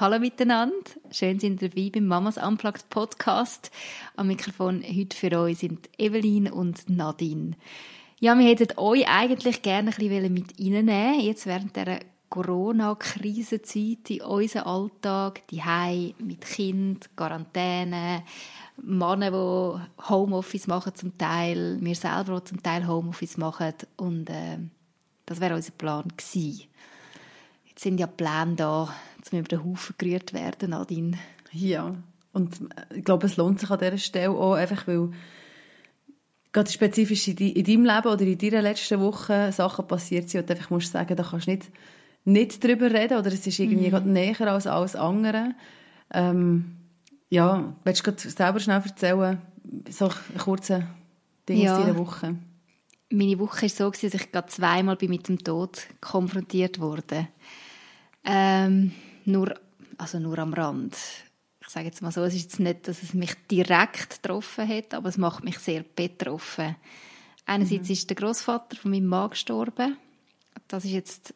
Hallo miteinander, schön sind ihr dabei beim Mamas Unplugged Podcast. Am Mikrofon heute für euch sind Evelyn und Nadine. Ja, wir hätten euch eigentlich gerne ein bisschen mit reinnehmen, jetzt während dieser Corona-Krisenzeit in unseren Alltag, die Hei mit Kind, Quarantäne, Männer, die Homeoffice machen zum Teil, wir selber, die zum Teil Homeoffice machen und äh, das wäre unser Plan gewesen. Sind ja Pläne da, dass über den Haufen gerührt werden, Nadine. Ja, und ich glaube, es lohnt sich an dieser Stelle auch, einfach weil gerade spezifisch in, deinem Leben oder in deiner letzten Woche Sachen passiert sind und einfach musst sagen, da kannst du nicht, nicht drüber reden oder es ist irgendwie mhm. näher als alles andere. Ähm, ja, willst du gerade selber schnell erzählen, so einen kurzen Ding ja. aus deiner Woche? Meine Woche war so, dass ich gerade zweimal mit dem Tod konfrontiert wurde. Ähm, nur, also nur am Rand. Ich sage jetzt mal so, es ist jetzt nicht, dass es mich direkt getroffen hat, aber es macht mich sehr betroffen. Einerseits mhm. ist der Großvater von meinem Mann gestorben. Das ist jetzt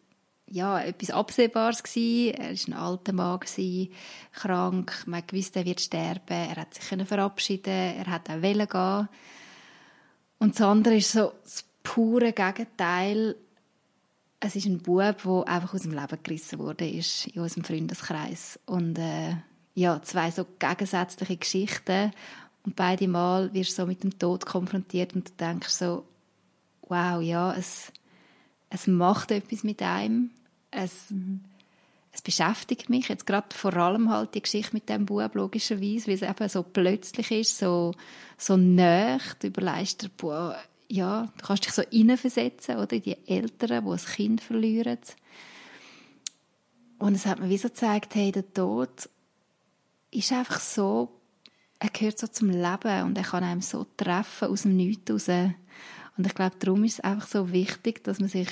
ja, etwas Absehbares gewesen. Er war ein alter Mann, gewesen, krank. Man wusste, er wird sterben. Er hat sich verabschieden Er hat auch gehen. Und das andere ist so das pure Gegenteil es ist ein Bub, der einfach aus dem Leben gerissen wurde, ist in unserem Freundeskreis. Und äh, ja, zwei so gegensätzliche Geschichten. Und beide Mal wirst du so mit dem Tod konfrontiert und du denkst so, wow, ja, es, es macht etwas mit einem. Es, mhm. es beschäftigt mich jetzt gerade vor allem halt die Geschichte mit dem Bub, logischerweise, weil es eben so plötzlich ist, so, so nah. Du überlegst dir, boah, ja, du kannst dich so hineinversetzen, oder, in die Eltern, die ein Kind verlieren. Und es hat mir wie so gezeigt, hey, der Tod ist einfach so, er gehört so zum Leben und er kann einem so treffen aus dem Nichts raus. Und ich glaube, darum ist es einfach so wichtig, dass man sich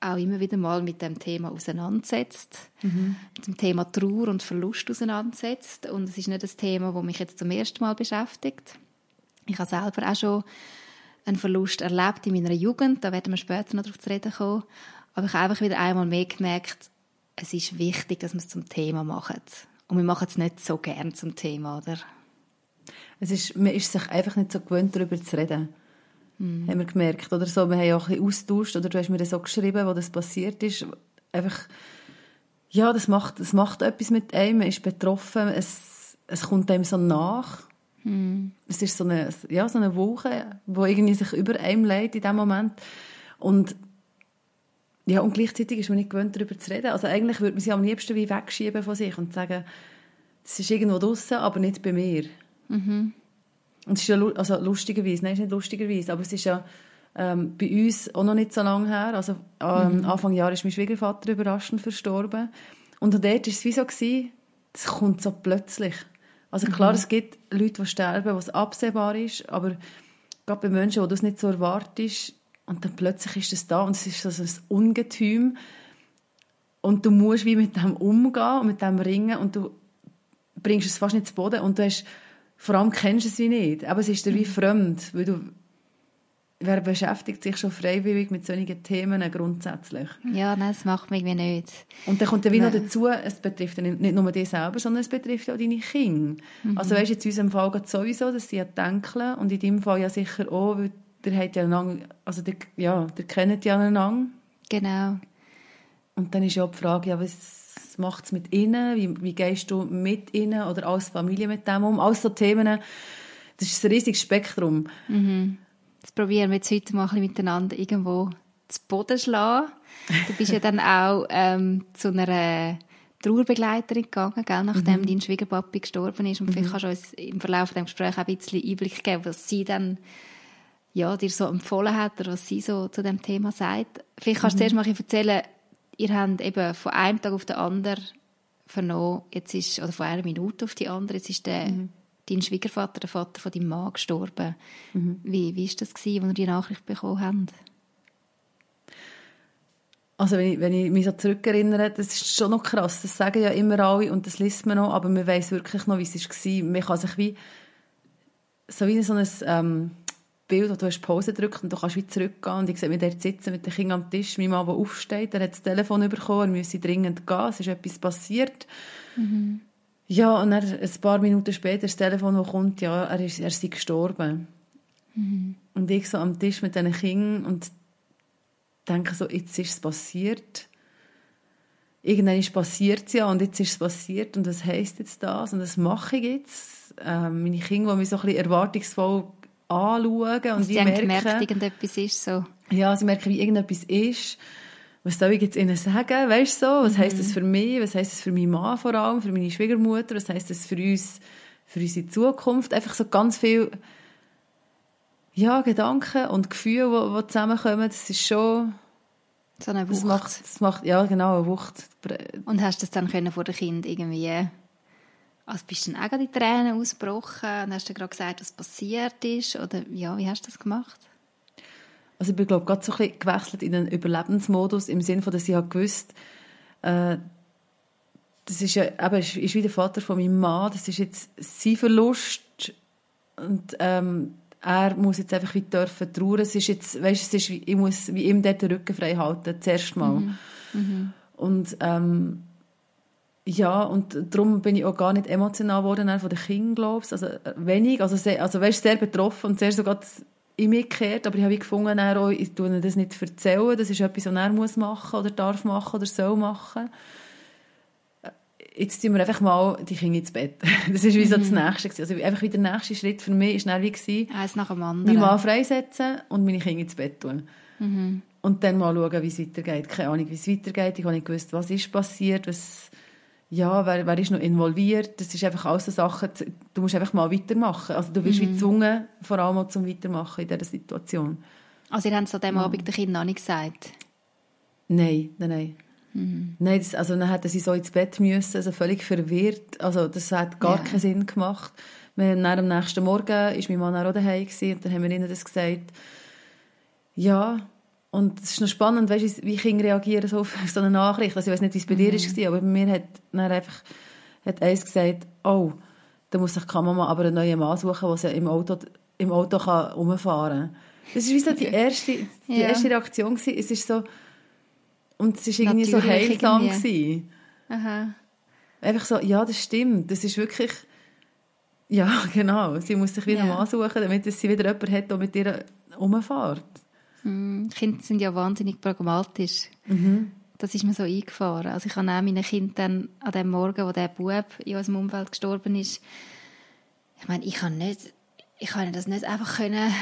auch immer wieder mal mit dem Thema auseinandersetzt, mhm. mit dem Thema Trauer und Verlust auseinandersetzt. Und es ist nicht das Thema, das mich jetzt zum ersten Mal beschäftigt. Ich habe selber auch schon einen Verlust erlebt in meiner Jugend. Da werden wir später noch darauf zu reden kommen. Aber ich habe einfach wieder einmal mehr gemerkt, es ist wichtig, dass wir es zum Thema machen. Und wir machen es nicht so gern zum Thema, oder? Es ist, man ist sich einfach nicht so gewöhnt, darüber zu reden. Mm. Haben wir gemerkt. Oder so, wir haben ja auch ein austauscht, oder du hast mir das so geschrieben, wo das passiert ist. Einfach, ja, das macht, das macht etwas mit einem, man ist betroffen, es, es kommt einem so nach. Mm. Es ist so eine, ja, so eine Woche, die irgendwie sich über einem legt in dem Moment. Und, ja, und gleichzeitig ist man nicht gewöhnt, darüber zu reden. Also eigentlich würde man sie am liebsten wie wegschieben von sich und sagen, das ist irgendwo draußen, aber nicht bei mir. Mhm. Und es ist ja, also lustigerweise, nein, es ist nicht lustigerweise, aber es ist ja ähm, bei uns auch noch nicht so lange her. Also ähm, mhm. Anfang Jahr ist mein Schwiegervater überraschend verstorben. Und dort war es wie so, gewesen, das kommt so plötzlich. Also klar, mhm. es gibt Leute, die sterben, was absehbar ist, aber gerade bei Menschen, wo du es nicht so erwartest, und dann plötzlich ist es da und es ist so ein Ungetüm und du musst wie mit dem umgehen und mit dem ringen und du bringst es fast nicht zu Boden und du hast, vor allem kennst du es wie nicht, aber es ist dir wie mhm. fremd, weil du wer beschäftigt sich schon freiwillig mit solchen Themen grundsätzlich? Ja, nein, das macht mich nicht. Und dann kommt dann wie noch dazu, es betrifft nicht nur dich selber, sondern es betrifft auch deine Kinder. Mhm. Also weißt, jetzt in unserem Fall geht sowieso, dass sie ja denken und in deinem Fall ja sicher auch, weil der hat ja lang, also der, ja, der kennt ja einander. Genau. Und dann ist ja auch die Frage, ja, was macht es mit ihnen? Wie, wie gehst du mit ihnen oder als Familie mit dem um? All so Themen, das ist ein riesiges Spektrum. Mhm. Das probieren wir jetzt heute mal ein bisschen miteinander irgendwo zu Boden schlagen. Du bist ja dann auch ähm, zu einer Trauerbegleiterin gegangen, gell, nachdem mhm. dein Schwiegerpapi gestorben ist. Und mhm. vielleicht kannst du uns im Verlauf des Gesprächs auch ein bisschen Einblick geben, was sie dann ja, dir so empfohlen hat oder was sie so zu dem Thema sagt. Vielleicht kannst du mhm. zuerst mal erzählen, ihr habt eben von einem Tag auf den anderen vernommen, jetzt ist, oder von einer Minute auf die andere, jetzt ist der mhm. Dein Schwiegervater, der Vater von deinem Mann, gestorben. Mhm. Wie, wie das, gewesen, als ihr die Nachricht bekommen habt? Also wenn ich, wenn ich mich so zurückerinnere, das ist schon noch krass. Das sagen ja immer alle und das liest man noch, aber man weiß wirklich noch, wie es war. Man kann sich wie so wie so ein ähm, Bild, wo du hast Pause drückt und du kannst wie zurückgehen und ich sehe mich dort sitzen mit den Kindern am Tisch, mein Mann, der aufsteht, er hat das Telefon bekommen, er müsse dringend gehen, es ist etwas passiert. Mhm. Ja, und dann, ein paar Minuten später das Telefon, das kommt, ja, er ist, er ist gestorben. Mhm. Und ich so am Tisch mit diesen Kindern und denke so, jetzt ist es passiert. Irgendwann ist passiert ja und jetzt ist es passiert und was heisst jetzt das und was mache ich jetzt? Ähm, meine Kinder, die mich so ein bisschen erwartungsvoll anschauen und also die merken... merkt, irgendetwas ist so. Ja, sie merken, wie irgendetwas ist. Was soll ich jetzt ihnen sagen? Weißt du so? Was mhm. heisst das für mich? Was heisst das für meinen Mann vor allem? Für meine Schwiegermutter? Was heisst das für uns? Für unsere Zukunft? Einfach so ganz viel ja, Gedanken und Gefühle, die, die zusammenkommen, das ist schon... So eine Wucht. Das macht, das macht, ja, genau, eine Wucht. Und hast du das dann können vor dem Kind irgendwie... Also bist du dann auch die Tränen ausgebrochen und hast du gerade gesagt, was passiert ist? Oder ja, wie hast du das gemacht? Also ich bin, glaube gerade so ein bisschen gewechselt in den Überlebensmodus, im Sinne von, dass ich habe gewusst, äh, das ist ja eben, ist, ist wie der Vater von meinem Mann, das ist jetzt sein Verlust und ähm, er muss jetzt einfach wie dürfen trauern. Es ist jetzt, weißt, es ist, ich muss wie ihm dort den Rücken frei halten, zuerst mal. Mhm. Mhm. Und ähm, ja, und darum bin ich auch gar nicht emotional geworden von den Kindern, glaube ich. Also äh, wenig, also, sehr, also weißt, sehr betroffen und sehr sogar in mich gekehrt, aber ich habe gefunden, auch, ich tue das nicht erzählen, das ist etwas, was er muss machen oder darf machen oder soll machen jetzt tun wir einfach mal die Kinder ins Bett. Das ist wie so das mhm. Nächste. Also einfach wieder der nächste Schritt für mich war wie gewesen, Eins nach dem anderen. Meinen Mann freisetzen und meine Kinder ins Bett tun. Mhm. Und dann mal schauen, wie es weitergeht. Keine Ahnung, wie es weitergeht. Ich habe nicht gewusst, was ist passiert, was, ja, wer, wer ist noch involviert. Das ist einfach alles so Sachen, du musst einfach mal weitermachen. Also du wirst mhm. wie gezwungen, vor allem auch zum Weitermachen in dieser Situation. Also ihr habt es an diesem ja. Abend den Kindern noch nicht gesagt? Nein, nein, nein. Mhm. Nein, das, also dann hätten sie so ins Bett müssen, also völlig verwirrt. Also das hat gar ja. keinen Sinn gemacht. Wir haben am nächsten Morgen ist mein Mann auch daheim gewesen, und dann haben wir ihnen das gesagt. Ja, und es ist noch spannend, weißt, wie Kinder reagieren so auf so eine Nachricht. Also ich weiß nicht, wie es bei mhm. dir war, aber bei mir hat dann einfach hat eins gesagt, oh, da muss sich die Mama aber einen neuen Mann suchen, der sie im Auto, im Auto kann rumfahren kann. Das war wie so die erste, die ja. erste Reaktion. Gewesen. Es ist so, und es war irgendwie so heilsam. Irgendwie. Aha. Einfach so, ja, das stimmt. Das ist wirklich, ja, genau. Sie muss sich wieder ja. Mann suchen, damit sie wieder jemanden hat, der mit ihr rumfährt. Mhm. Kinder sind ja wahnsinnig pragmatisch. Mhm. Das ist mir so eingefahren. Also ich habe auch meinen Kindern an dem Morgen, wo der Bub in unserem Umfeld gestorben ist, ich meine, ich kann nicht, ich kann das nicht einfach können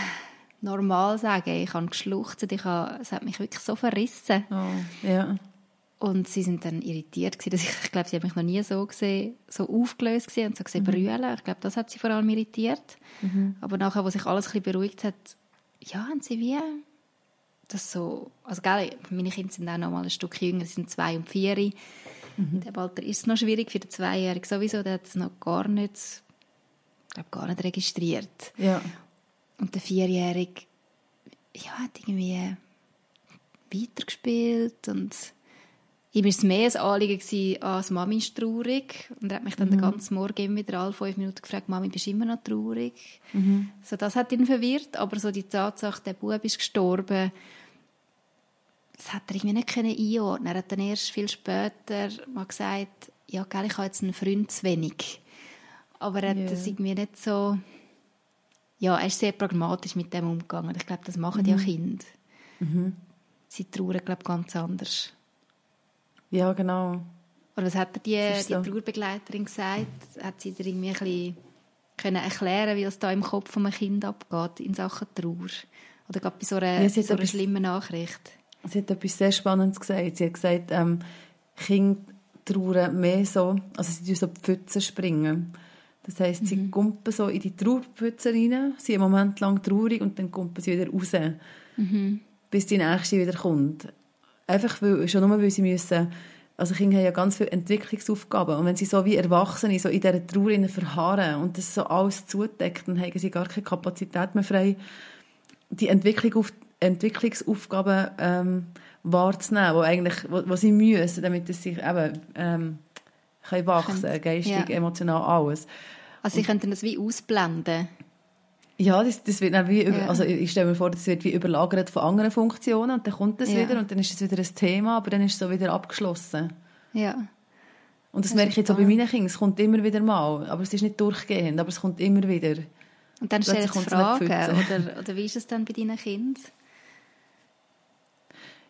normal sagen. Ich habe geschluchzt, ich habe, es hat mich wirklich so verrissen. Oh, ja. Und sie sind dann irritiert gewesen, dass ich, ich glaube, sie haben mich noch nie so gesehen, so aufgelöst gesehen und so gesehen mhm. brüllen. Ich glaube, das hat sie vor allem irritiert. Mhm. Aber nachher, wo sich alles ein bisschen beruhigt hat, ja, haben sie wie das so, also gell, meine Kinder sind auch noch mal ein Stück jünger, sie sind zwei und vier. Mhm. In Alter ist es noch schwierig für den Zweijährigen sowieso, der hat es noch gar nicht, ich glaube, gar nicht registriert. Ja. Und der Vierjährige ja, hat irgendwie weitergespielt und ihm war es mehr ein Anliegen gewesen, als Mami ist traurig und er hat mich dann mhm. den ganzen Morgen immer wieder alle fünf Minuten gefragt, Mami, bist du immer noch traurig? Mhm. So, das hat ihn verwirrt, aber so die Tatsache, der Bub ist gestorben, das hat er irgendwie nicht einordnen Er hat dann erst viel später mal gesagt, ja, gell, ich habe jetzt einen Freund zu wenig. Aber er hat yeah. das irgendwie nicht so ja, er ist sehr pragmatisch mit dem umgegangen. Ich glaube, das machen mhm. ja Kinder. Mhm. Sie trauern, glaube ganz anders. Ja, genau. Oder was hat dir die, so. die Trauerbegleiterin gesagt? Hat sie dir irgendwie ein bisschen können erklären, wie das da im Kopf von einem Kind abgeht in Sachen Trauer? Oder gerade bei so einer, ja, so einer schlimmen Nachricht? Sie hat etwas sehr Spannendes gesagt. Sie hat gesagt, ähm, Kinder trauern mehr so, also sie so die Pfütze springen. Das heisst, mhm. sie kumpen so in die Trauerpfütze rein, sind einen Moment lang traurig und dann kumpen sie wieder raus, mhm. bis die nächste wieder kommt. Einfach weil, schon nur, weil sie müssen also Kinder haben ja ganz viele Entwicklungsaufgaben und wenn sie so wie Erwachsene so in dieser Trauer verharren und das so alles zudeckt, dann haben sie gar keine Kapazität mehr frei, die Entwicklung auf, Entwicklungsaufgaben ähm, wahrzunehmen, wo eigentlich, wo, wo sie müssen, damit sie sich eben ähm, können wachsen, können, geistig, ja. emotional, alles. Also sie könnten das wie ausblenden? Ja, das, das wird dann wie, ja. also ich stelle mir vor, das wird wie überlagert von anderen Funktionen und dann kommt das ja. wieder und dann ist es wieder ein Thema, aber dann ist es so wieder abgeschlossen. Ja. Und das, das merke ich jetzt auch bei meinen Kindern, es kommt immer wieder mal, aber es ist nicht durchgehend, aber es kommt immer wieder. Und dann stellst du Fragen, oder, oder wie ist es dann bei deinen Kindern?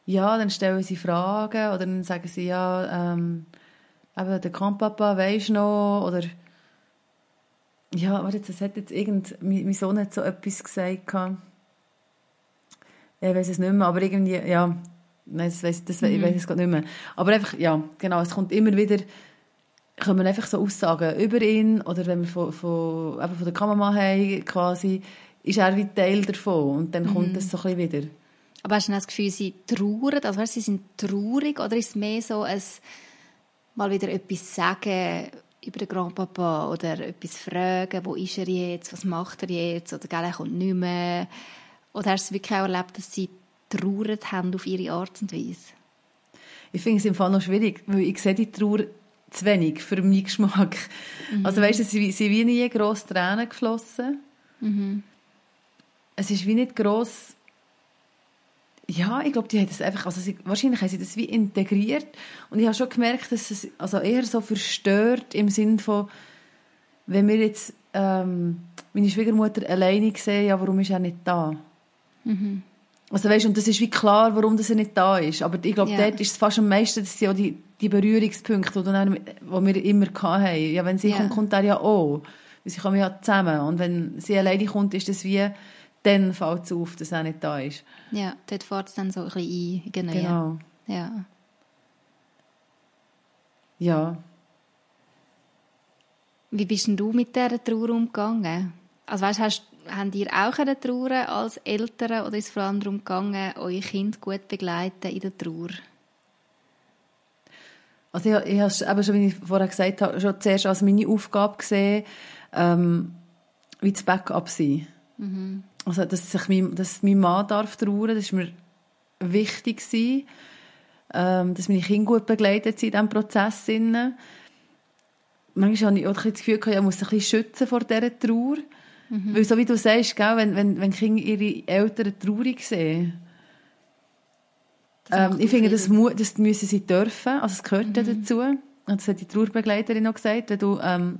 Ja, dann stellen sie Fragen oder dann sagen sie, ja, ähm, eben, der Grandpapa weisst noch, oder ja, warte, das hat jetzt irgend, mein, mein Sohn hat so etwas gesagt, ich weiß es nicht mehr, aber irgendwie, ja, das weiss, das, mhm. ich weiß es gerade nicht mehr. Aber einfach, ja, genau, es kommt immer wieder, kommen einfach so Aussagen über ihn, oder wenn wir von, von, eben von der Kamera haben, quasi, ist er wie Teil davon und dann mhm. kommt es so ein bisschen wieder. Aber hast du das Gefühl, sie trauern, also weißt, sie sind traurig, oder ist es mehr so ein, mal wieder etwas sagen, über den Grandpapa oder etwas fragen, wo ist er jetzt, was macht er jetzt oder gell, er kommt nicht mehr. Oder hast du wirklich auch erlebt, dass sie traurig haben auf ihre Art und Weise? Ich finde es im Fall noch schwierig, weil ich sehe die Trauer zu wenig für meinen Geschmack. Mhm. Also weißt du, sie sind wie nie grosse Tränen geflossen. Mhm. Es ist wie nicht gross ja, ich glaube, die haben das einfach, also sie, wahrscheinlich haben sie das wie integriert und ich habe schon gemerkt, dass es also eher so verstört im Sinn von, wenn wir jetzt ähm, meine Schwiegermutter alleine sehen, ja, warum ist er nicht da? Mhm. Also weißt, und das ist wie klar, warum das er nicht da ist. Aber ich glaube, yeah. dort ist es fast am meisten, das sind ja die, die Berührungspunkte, die, dann, die wir immer hatten. Ja, wenn sie yeah. kommt, kommt er ja auch. Sie kommen ja zusammen. Und wenn sie alleine kommt, ist das wie dann fällt es auf, dass er nicht da ist. Ja, dort fährt es dann so ein bisschen ein. Genau. genau. Ja. Ja. Wie bist denn du mit dieser Trauer umgegangen? Also weißt, hast, habt ihr auch Trauer als Eltern oder ist es vor allem darum gegangen, euer Kind gut begleiten in der Trauer? Also ich, ich habe es eben schon, wie ich vorher gesagt habe, schon zuerst als meine Aufgabe gesehen, ähm, wie das Backup sein. Mhm also dass sich mein, dass mein Mann darf trauern, das war mir wichtig gewesen, ähm, dass meine Kinder gut begleitet sind in diesem Prozess. Manchmal habe ich auch das Gefühl, ich muss ein bisschen schützen vor dieser Trauer. Mhm. Weil so wie du sagst, gell, wenn, wenn, wenn Kinder ihre Eltern traurig sehen, ähm, ich finde, das, das müssen sie dürfen, also es gehört mhm. dazu. Und das hat die Trauerbegleiterin noch gesagt, wenn du ähm,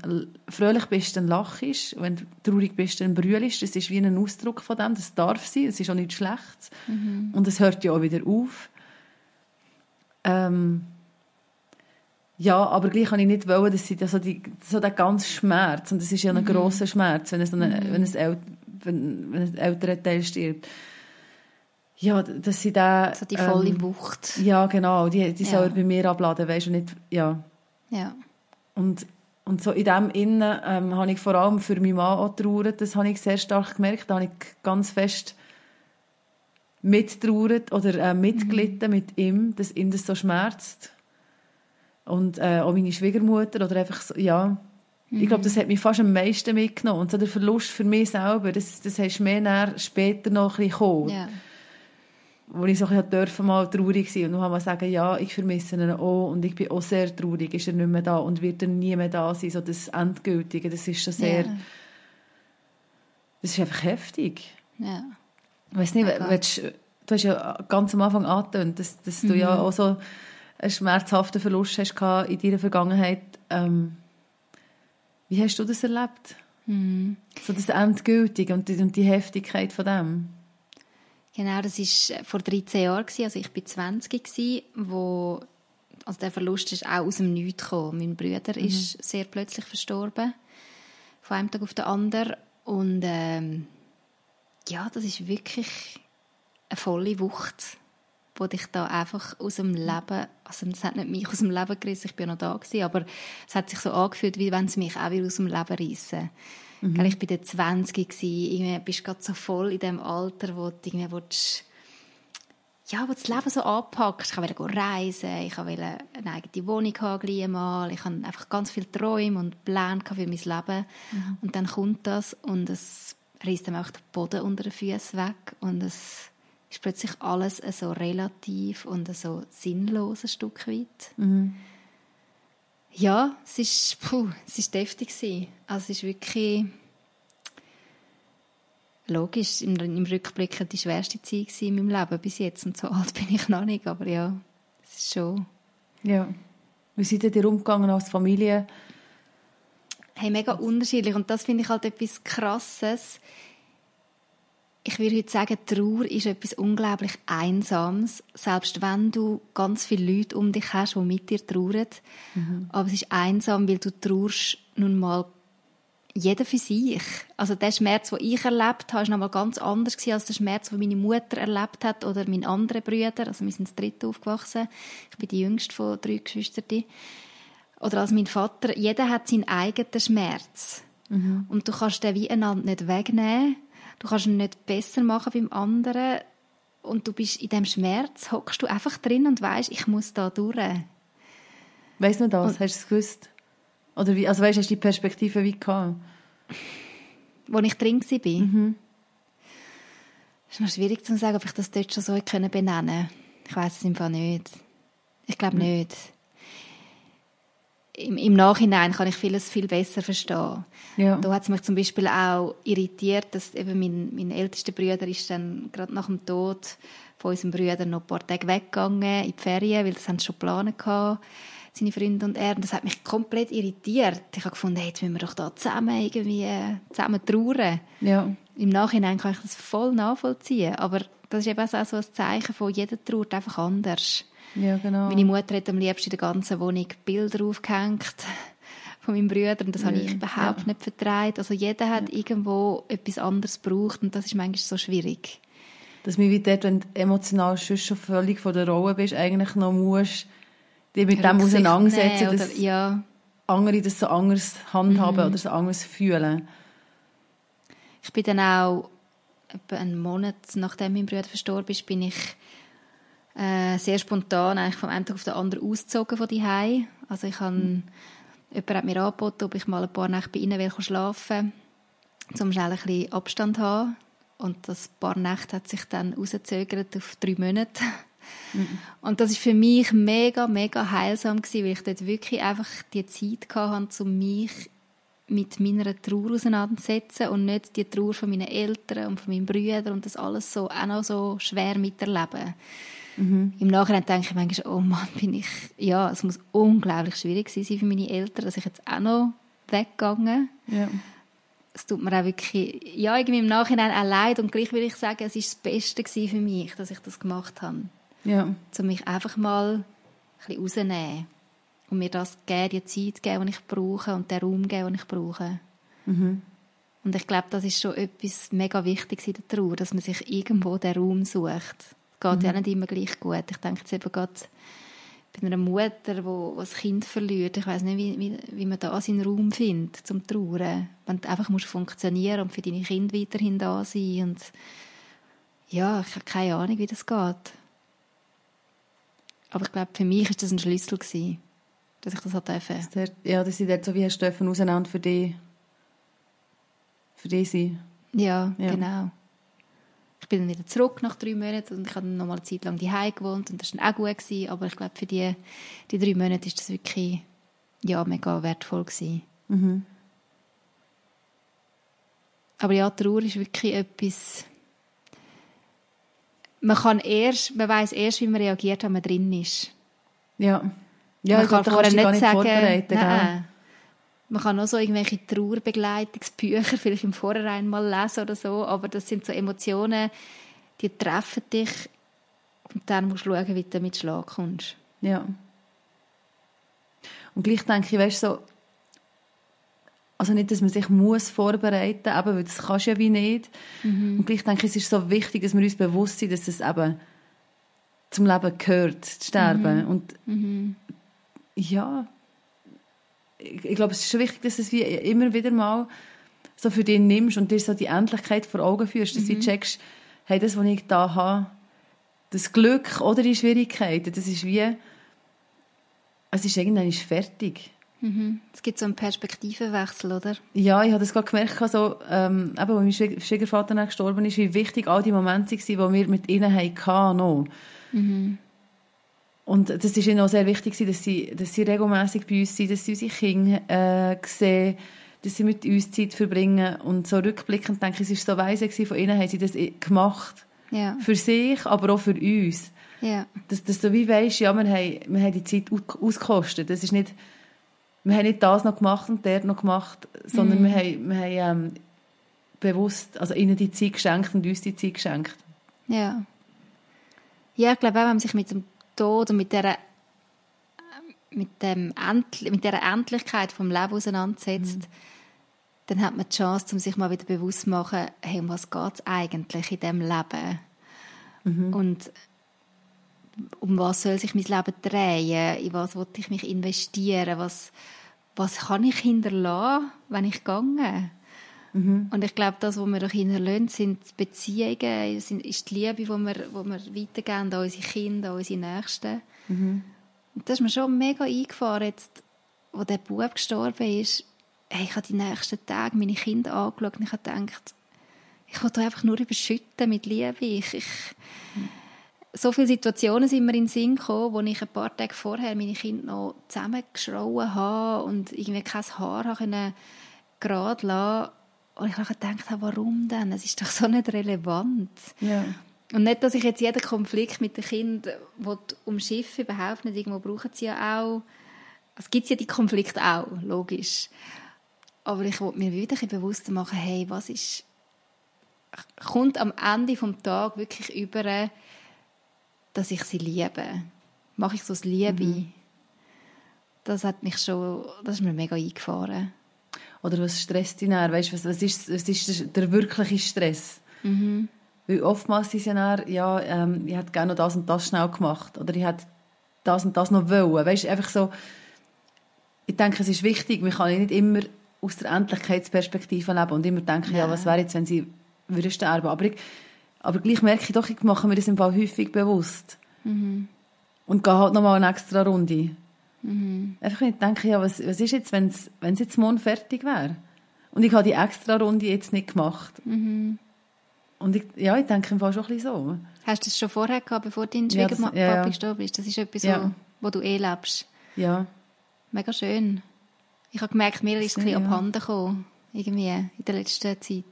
fröhlich bist, dann lachst, wenn du traurig bist, dann brüllst. Das ist wie ein Ausdruck von dem, das darf sein, es ist auch nichts Schlechtes. Mhm. Und es hört ja auch wieder auf. Ähm, ja, aber gleich kann ich nicht wollen, dass sie so, die, so der ganze Schmerz, und das ist ja ein mhm. grosser Schmerz, wenn, es eine, mhm. wenn, ein El wenn, wenn ein älterer Teil stirbt, ja, dass sie da... So die volle ähm, Wucht. Ja, genau, die, die ja. soll er bei mir abladen, weißt du, nicht, ja. Ja. Und, und so in dem Innen ähm, habe ich vor allem für meinen Mann auch trauert. Das habe ich sehr stark gemerkt. Da habe ich ganz fest mittrauert oder äh, mitgelitten mhm. mit ihm, dass ihn das so schmerzt. Und äh, auch meine Schwiegermutter oder einfach so, ja. Mhm. Ich glaube, das hat mich fast am meisten mitgenommen. Und so der Verlust für mich selber, das, das hast du mehr später noch ein bisschen Ja wo ich so dürfen mal traurig sein und noch einmal sagen, ja, ich vermisse ihn auch und ich bin auch sehr traurig, ist er nicht mehr da und wird er nie mehr da sein, so das Endgültige, das ist schon sehr, yeah. das ist einfach heftig. Ja. Ich weiß nicht, okay. willst, du hast ja ganz am Anfang angetönt, dass, dass mhm. du ja mhm. auch so einen schmerzhaften Verlust hast in deiner Vergangenheit. Ähm, wie hast du das erlebt? Mhm. So das Endgültige und die, und die Heftigkeit von dem? Genau, das war äh, vor 13 Jahren, also ich war 20, wo also der Verlust ist auch aus dem Nichts gekommen. Mein Bruder mhm. ist sehr plötzlich verstorben, von einem Tag auf den anderen. Und ähm, ja, das ist wirklich eine volle Wucht, wo dich da einfach aus dem Leben, also es hat nicht mich aus dem Leben gerissen, ich bin noch da gewesen, aber es hat sich so angefühlt, wie wenn es mich auch wieder aus dem Leben reissen. Mhm. Ich war dann 20, irgendwie bist gerade so voll in dem Alter, wo du irgendwie willst, ja, wo das Leben so anpackt. Ich wollte reisen, ich wollte eine eigene Wohnung haben, mal. Ich hatte einfach ganz viele Träume und Pläne für mein Leben. Mhm. Und dann kommt das und es reißt dann auch den Boden unter den Füßen weg und es ist plötzlich alles so relativ und so sinnlos ein Stück weit. Mhm. Ja, es ist, puh, es ist deftig Also es ist wirklich logisch, im, im Rückblick die schwerste Zeit in meinem Leben bis jetzt. Und so alt bin ich noch nicht, aber ja, es ist schon... Ja. Wie seid ihr umgegangen als Familie? Hey, mega unterschiedlich. Und das finde ich halt etwas Krasses. Ich würde heute sagen, Trauer ist etwas unglaublich Einsames, selbst wenn du ganz viele Leute um dich hast, die mit dir trauern. Mhm. Aber es ist einsam, weil du trauerst nun mal jeder für sich. Also der Schmerz, den ich erlebt habe, ist nochmal ganz anders als der Schmerz, den meine Mutter erlebt hat oder meine anderen Brüder. Also wir sind das dritte aufgewachsen. Ich bin die jüngste von drei Geschwistern. Oder als mein Vater. Jeder hat seinen eigenen Schmerz. Mhm. Und du kannst den wie einander nicht wegnehmen. Du kannst ihn nicht besser machen beim anderen. Und du bist in dem Schmerz, hockst du einfach drin und weißt, ich muss da durch. Weißt du das? Und, hast du es gewusst? Oder wie, also weißt, hast du die Perspektive wie gehabt? Wo ich drin war? Mhm. Es ist noch schwierig zu sagen, ob ich das dort schon so benennen konnte. Ich weiß es einfach nicht. Ich glaube mhm. nicht. Im, Im, Nachhinein kann ich vieles viel besser verstehen. Ja. Da hat es mich zum Beispiel auch irritiert, dass eben mein, mein ältester Bruder ist dann gerade nach dem Tod von unserem Bruder noch ein paar Tage weggegangen in die Ferien, weil das haben sie schon geplant hatten seine Freunde und er. Und das hat mich komplett irritiert. Ich habe gefunden, hey, jetzt müssen wir doch da zusammen irgendwie äh, zusammen trauern. Ja. Im Nachhinein kann ich das voll nachvollziehen. Aber das ist eben auch so ein Zeichen von jeder trauert einfach anders. Ja, genau. Meine Mutter hat am liebsten in der ganzen Wohnung Bilder aufgehängt von meinem Bruder und das ja, habe ich überhaupt ja. nicht vertraut. Also jeder hat ja. irgendwo etwas anderes gebraucht und das ist manchmal so schwierig. Dass mir wie dort, wenn du emotional schon völlig von der Rolle bist, eigentlich noch musst dich mit dem auseinandersetzen, dass oder, ja. andere das so anders handhaben mhm. oder so anders fühlen. Ich bin dann auch etwa einen Monat nachdem mein Bruder verstorben ist, bin ich äh, sehr spontan eigentlich vom einen Tag auf den anderen ausgezogen von die Also ich habe, mhm. jemand hat mir angeboten, ob ich mal ein paar Nächte bei ihnen will schlafen will, um schnell ein bisschen Abstand zu haben. Und das paar Nächte hat sich dann rausgezögert auf drei Monate. Mhm. Und das ist für mich mega, mega heilsam gewesen, weil ich dort wirklich einfach die Zeit hatte, um mich mit meiner Trauer auseinanderzusetzen und nicht die Trauer von meinen Eltern und von meinen Brüdern und das alles so auch noch so schwer miterleben. Mhm. Im Nachhinein denke ich manchmal, oh Mann, bin ich, ja, es muss unglaublich schwierig sein für meine Eltern, dass ich jetzt auch noch weggegangen. Ja. Es tut mir auch wirklich, ja, irgendwie im Nachhinein auch leid und gleich will ich sagen, es ist das Beste für mich, dass ich das gemacht habe. Ja. Um mich einfach mal ein bisschen rauszunehmen. Und mir das geben, die Zeit geben, die ich brauche und den Raum geben, den ich brauche. Mhm. Und ich glaube, das ist schon etwas mega Wichtiges in der Trauer, dass man sich irgendwo den Raum sucht. Geht mhm. ja nicht immer gleich gut. Ich denke jetzt eben gerade bei einer Mutter, die das Kind verliert, ich weiß nicht, wie, wie, wie man da seinen Raum findet zum Trauern. Wenn du einfach musst funktionieren und für deine Kinder weiterhin da sein und ja, ich habe keine Ahnung, wie das geht. Aber ich glaube, für mich ist das ein Schlüssel gewesen, dass ich das halt durfte. Ja, dass sie dort so wie hast dürfen auseinander für dich, für dich sein. Ja, ja, genau. Ich bin dann wieder zurück nach drei Monaten und ich habe dann noch mal eine Zeit lang daheim gewohnt und das war dann auch gut gewesen, aber ich glaube, für die, die drei Monate ist das wirklich ja, mega wertvoll gewesen. Mhm. Aber ja, Trauer ist wirklich etwas man kann erst, man weiß erst, wie man reagiert, wenn man drin ist. Ja. Ja, man kann vorher nicht, nicht sagen, nein, man kann auch so irgendwelche Trauerbegleitungsbücher vielleicht im Vorhinein mal lesen oder so, aber das sind so Emotionen, die treffen dich und dann musst du schauen, wie du damit Schlag kommst. Ja. Und gleich denke ich, weißt so, also nicht, dass man sich muss vorbereiten muss, weil das kannst du ja wie nicht. Mhm. Und gleich denke ich, es ist so wichtig, dass wir uns bewusst sind, dass es eben zum Leben gehört, zu sterben. Mhm. Und mhm. ja, ich, glaube, es ist schon wichtig, dass du es wie immer wieder mal so für dich nimmst und dir so die Endlichkeit vor Augen führst, dass du mhm. checkst, hey, das, was ich da habe, das Glück oder die Schwierigkeiten, das ist wie, es ist irgendwann fertig. Mhm. Es gibt so einen Perspektivenwechsel, oder? Ja, ich habe das gerade gemerkt, also, ähm, eben, als mein Schwiegervater gestorben ist, wie wichtig all die Momente waren, die wir mit ihnen hatten. Noch. Mhm. Und das ist ihnen auch sehr wichtig, dass sie, dass sie regelmässig bei uns sind, dass sie unsere Kinder äh, sehen, dass sie mit uns Zeit verbringen. Und so rückblickend denke ich, es war so weise von ihnen, haben sie das gemacht. Ja. Für sich, aber auch für uns. Ja. Dass, dass du wie weisst, ja, wir haben, wir haben die Zeit ausgekostet. Das ist nicht wir haben nicht das noch gemacht und der noch gemacht, sondern mm. wir haben, wir haben ähm, bewusst also ihnen die Zeit geschenkt und uns die Zeit geschenkt. Ja. Ja, ich glaube auch, wenn man sich mit dem Tod und mit dieser mit, dem Endli mit dieser Endlichkeit vom Leben auseinandersetzt, mm. dann hat man die Chance, um sich mal wieder bewusst zu machen, hey, um was geht es eigentlich in diesem Leben? Mhm. Und um was soll sich mein Leben drehen? In was will ich mich investieren? Was, was kann ich hinterlassen, wenn ich gehe? Mhm. Und ich glaube, das, was wir doch hinterlassen, sind Beziehungen, sind, ist die Liebe, die wir, die wir weitergeben an unsere Kinder, an unsere Nächsten. Mhm. Und das ist mir schon mega eingefahren, jetzt, wo der Bub gestorben ist. Hey, ich habe die nächsten Tage meine Kinder angeschaut und ich habe gedacht, ich wollte einfach nur überschütten mit Liebe. Ich, ich, so viele Situationen sind mir in den Sinn gekommen, wo ich ein paar Tage vorher meine Kinder noch zusammengeschrauen habe und irgendwie kein Haar habe gerade lassen und ich habe gedacht habe, warum denn? Es ist doch so nicht relevant. Ja. Und nicht, dass ich jetzt jeden Konflikt mit den Kindern umschiffe, überhaupt nicht. Irgendwo brauchen sie ja auch. Es gibt ja die Konflikte auch, logisch. Aber ich wollte mir wieder ein bewusster machen, hey, was ist, kommt am Ende des Tages wirklich über, dass ich sie liebe. Mache ich so das Liebe. Mhm. Das hat mich schon, das ist mir mega eingefahren. Oder was stresst dich dann? Weißt, was, was, ist, was ist der wirkliche Stress? Mhm. Weil oftmals ist ja dann, ja, ähm, ich hätte gerne noch das und das schnell gemacht. Oder ich hätte das und das noch wollen. Weißt, einfach so, ich denke, es ist wichtig, man kann nicht immer aus der Endlichkeitsperspektive leben und immer denken, ja, ja was wäre jetzt, wenn sie würde sterben. Aber ich, aber gleich merke ich doch, ich mache mir das im Fall häufig bewusst. Mhm. Und gehe halt nochmal eine extra Runde. Mhm. Einfach, ich denke, ja, was, was ist jetzt, wenn es jetzt morgen fertig wäre? Und ich habe die extra Runde jetzt nicht gemacht. Mhm. Und ich, ja, ich denke im Fall schon ein bisschen so. Hast du das schon vorher gehabt, bevor dein Schwiegerpapi ja, ja, ja. gestorben ist? Das ist etwas, ja. wo, wo du eh lebst. Ja. Mega schön. Ich habe gemerkt, mir ist es ein bisschen ja. abhanden gekommen, irgendwie in der letzten Zeit.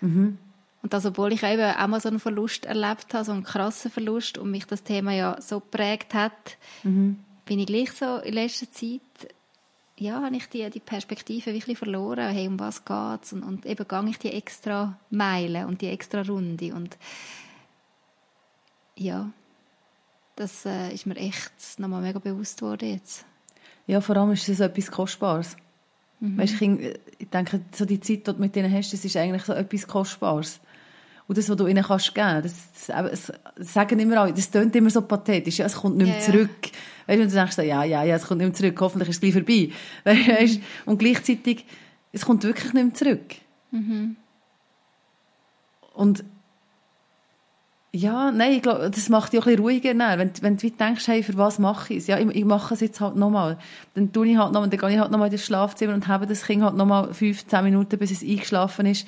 Mhm. Und das, obwohl ich eben auch mal so einen Verlust erlebt habe, so einen krassen Verlust und mich das Thema ja so geprägt hat, mhm. Bin ich gleich so in letzter Zeit, ja, habe ich die, die Perspektive wirklich verloren, hey, um was geht's? Und, und eben gehe ich die extra Meile und die extra Runde und ja, das äh, ist mir echt nochmal mega bewusst worden jetzt. Ja, vor allem ist es etwas Kostbares. Mhm. Weißt, ich, ich denke, so die Zeit, die du mit denen hast, das ist eigentlich so etwas Kostbares. Und das, was du ihnen kannst geben, das, das, das sagen immer alle, das klingt immer so pathetisch, ja, es kommt nicht mehr ja, zurück. Ja. Weißt du, und du denkst ja, ja, ja, es kommt nicht mehr zurück, hoffentlich ist es gleich vorbei. Weißt, und gleichzeitig, es kommt wirklich nicht mehr zurück. Mhm. Und ja, nein, ich glaube, das macht dich auch ein bisschen ruhiger. Dann. Wenn, wenn du denkst, hey, für was mache ich es? Ja, ich, ich mache es jetzt halt nochmal. Dann tue ich halt nochmal, dann gehe ich halt nochmal in das Schlafzimmer und habe das Kind halt nochmal 15 Minuten, bis es eingeschlafen ist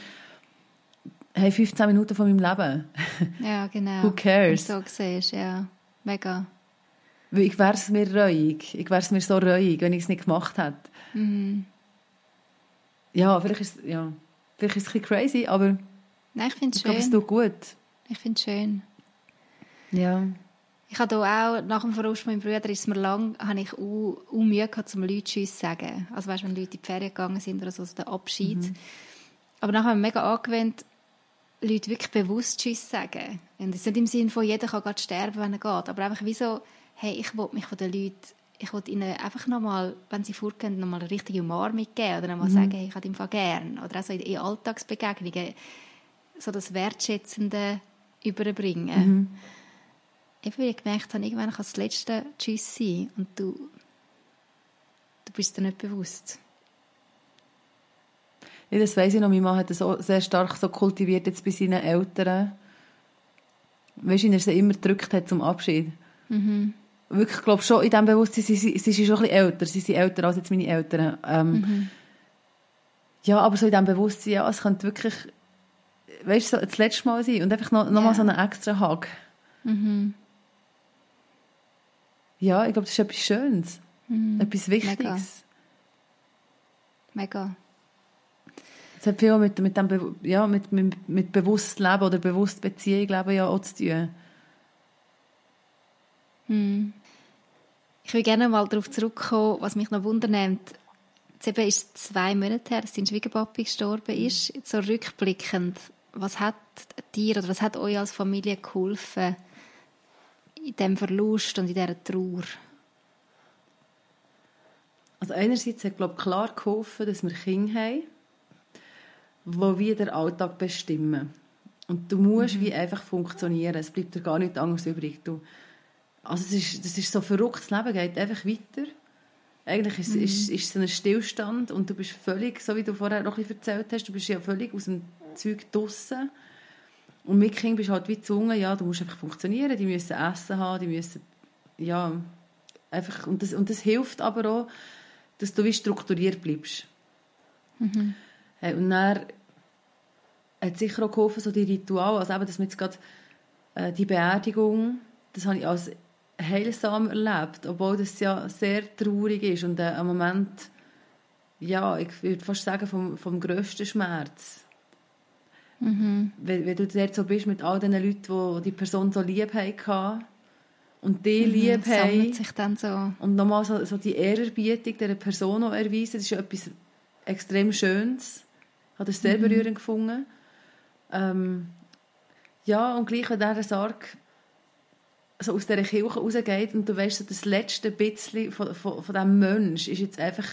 hey, 15 Minuten von meinem Leben. Ja, genau. Who cares? Wenn du so siehst, ja. Mega. Weil ich wäre es mir reuig. Ich wäre es mir so reuig, wenn ich es nicht gemacht hätte. Mhm. Ja, vielleicht ist, ja, vielleicht ist es ein bisschen crazy, aber Nein, ich finde es schön. Ich glaube, es tut gut. Ich finde es schön. Ja. Ich habe auch, nach dem Verlust meines Brüders, ist mir lang, habe ich auch, auch Mühe gehabt, um Leuten Tschüss zu sagen. Also weißt, wenn Leute in die Ferien gegangen sind oder so, also der Abschied. Mhm. Aber dann habe ich mega angewöhnt, Leute wirklich bewusst Tschüss sagen. Und es ist nicht im Sinne von, jeder kann gerade sterben, wenn er geht, aber einfach wie so, hey, ich will mich von den Leuten, ich will ihnen einfach nochmal, wenn sie vorgehen, nochmal eine richtige Umarmung geben oder nochmal mhm. sagen, hey, ich habe im Fall gern. Oder auch so in, in Alltagsbegegnungen so das Wertschätzende überbringen. Mhm. Eben, weil ich gemerkt habe, irgendwann kann das letzte Tschüss sein und du, du bist dir nicht bewusst. Ja, das weiss ich noch. Mein Mann hat das auch sehr stark so kultiviert jetzt bei seinen Eltern. Weißt du, wie er sie immer gedrückt hat zum Abschied. Mhm. Wirklich, ich glaube schon in diesem Bewusstsein, sie, sie, sie ist schon ein bisschen älter. Sie sind älter als jetzt meine Eltern. Ähm, Mhm. Ja, aber so in diesem Bewusstsein, ja, es könnte wirklich, weißt du, so das letzte Mal sein und einfach noch, noch mal Ja. so einen extra Hug. Mhm. Ja, ich glaube, das ist etwas Schönes. Mhm. Etwas Wichtiges. Mega. Mega. Es hat viel mit, mit, dem, ja, mit, mit, mit bewusst Leben oder bewusst Beziehung leben ja auch zu tun. Hm. Ich will gerne mal darauf zurückkommen, was mich noch wundernimmt. Jetzt eben ist zwei Monate her, dass dein Schwiegerpapi gestorben ist. Jetzt so rückblickend, was hat dir oder was hat euch als Familie geholfen in diesem Verlust und in dieser Trauer? Also einerseits hat, glaube ich, klar geholfen, dass wir Kinder haben, die wie den Alltag bestimmen. Und du musst wie einfach funktionieren. Es bleibt dir gar nichts anderes übrig. Du, also es ist, das ist so verrückt, das Leben geht einfach weiter. Eigentlich ist, ist, ist es ein Stillstand und du bist völlig, so wie du vorher noch ein bisschen erzählt hast, du bist ja völlig aus dem Zeug draussen. Und mit Kindern bist du halt wie gezwungen, ja, du musst einfach funktionieren, die müssen Essen haben, die müssen, ja, einfach, und das, und das hilft aber auch, dass du wie strukturiert bleibst. Hey, und dann hat sicher auch geholfen, so die Rituale, also eben, dass wir jetzt gerade äh, die Beerdigung, das habe ich als heilsam erlebt, obwohl das ja sehr traurig ist und äh, ein Moment, ja, ich würde fast sagen, vom, vom grössten Schmerz. Wenn, wenn du dort so bist mit all den Leuten, die die Person so lieb hatten und die lieb Mhm. Sammelt haben sich dann so. und nochmal so, so die Ehrerbietung dieser Person auch erweisen, das ist ja etwas extrem Schönes. Habe das sehr berührend gefunden. Ähm, ja, und gleich, wenn dieser Sarg so aus dieser Kirche rausgeht und du weißt, so das letzte bisschen von, von, von diesem Mensch ist jetzt einfach,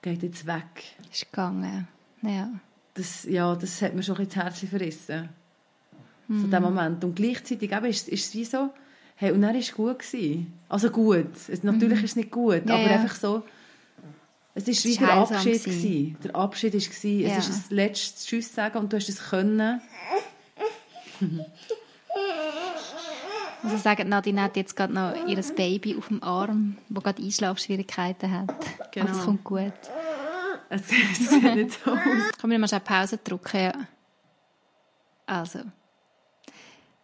geht jetzt weg. Ist gegangen. Ja. Das, ja, das hat mir schon ein das Herz verrissen. So dem Moment. Und gleichzeitig eben, ist, ist es wie so, hey, und dann war gut. Gewesen. Also gut. Es, natürlich ist es nicht gut, Ja, aber ja. einfach so, es ist wie der Abschied. gewesen. Der Abschied war, gewesen. Ja. es ist das letzte Tschüss sagen und du hast es können. Also sagen, Nadine hat jetzt gerade noch ihr Baby auf dem Arm, das gerade Einschlafschwierigkeiten hat. Genau. Aber es kommt gut. Es, es sieht nicht so aus. Können wir mal schnell Pause drücken? Ja. Also.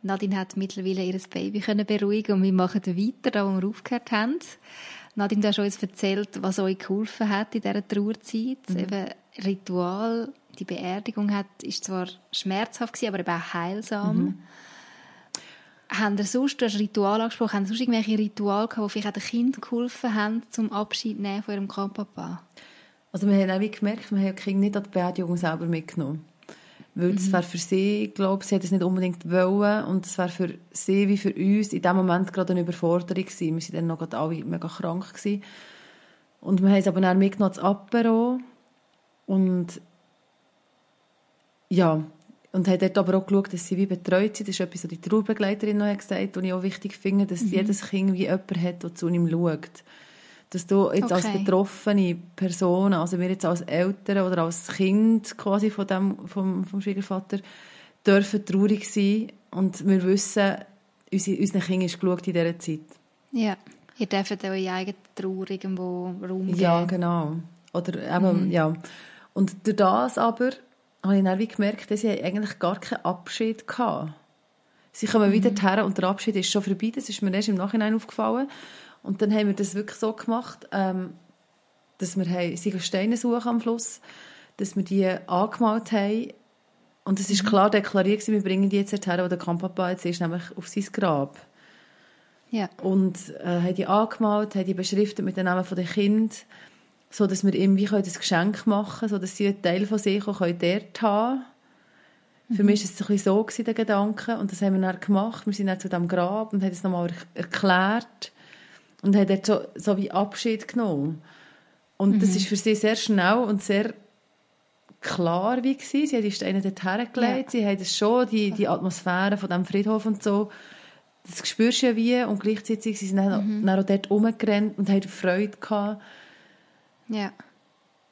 Nadine hat mittlerweile ihr Baby können beruhigen und wir machen weiter, da wo wir aufgehört haben. Nadine, du hast uns erzählt, was euch geholfen hat in dieser Trauerzeit. Eben Ritual, die Beerdigung hat, ist zwar schmerzhaft gewesen, aber eben auch heilsam. Haben ihr sonst, du hast Ritual angesprochen, haben ihr sonst irgendwelche Rituale gehabt, die vielleicht auch den Kindern geholfen haben, zum Abschied nehmen von ihrem Grandpapa? Also wir haben auch wie gemerkt, wir haben die Kinder nicht an die Beerdigung selber mitgenommen. Weil das wäre für sie, ich glaube, sie hat es nicht unbedingt wollen und es wäre für sie wie für uns in dem Moment gerade eine Überforderung gewesen. Wir waren dann noch gerade alle mega krank. Gewesen. Und wir haben es aber dann mitgenommen, das Apero. Und ja, und haben dort aber auch geschaut, dass sie wie betreut sind. Das ist etwas, was die Trauerbegleiterin noch gesagt hat, und ich auch wichtig finde, dass jedes Kind wie jemand hat, der zu ihm schaut. Dass du jetzt als Okay. betroffene Person, also wir jetzt als Eltern oder als Kind quasi von dem, vom, vom Schwiegervater, dürfen traurig sein und wir wissen, unsere, unseren Kindern ist geschaut in dieser Zeit. Ja. Ihr dürft eure eigene Trauer irgendwo Raum geben. Ja, genau. Oder eben, ja. Und durch das aber habe ich dann wie gemerkt, dass sie eigentlich gar keinen Abschied hatten. Sie kommen wieder her und der Abschied ist schon vorbei. Das ist mir erst im Nachhinein aufgefallen. Und dann haben wir das wirklich so gemacht, ähm, dass wir haben, Steine suchen am Fluss, dass wir die angemalt haben. Und es ist klar deklariert, wir bringen die jetzt her, wo der Kampfpapa jetzt ist, nämlich auf sein Grab. Ja. Und äh, haben die angemalt, haben die beschriftet mit den Namen der Kinder, so dass wir ihm wie das Geschenk machen können, so dass sie einen Teil von sich auch können dort haben Für mich war es ein bisschen so, gewesen, der Gedanke. Und das haben wir dann gemacht. Wir sind dann zu diesem Grab und haben es nochmal er erklärt. Und haben dort so, so wie Abschied genommen. Und das ist für sie sehr schnell und sehr klar wie gewesen. Sie haben die Steine dort hergelegt. Ja. Sie haben das schon, die, die Atmosphäre von diesem Friedhof und so. Das spürst du ja wie. Und gleichzeitig sind sie dann, dann auch dort rumgerannt und haben Freude gehabt. Ja.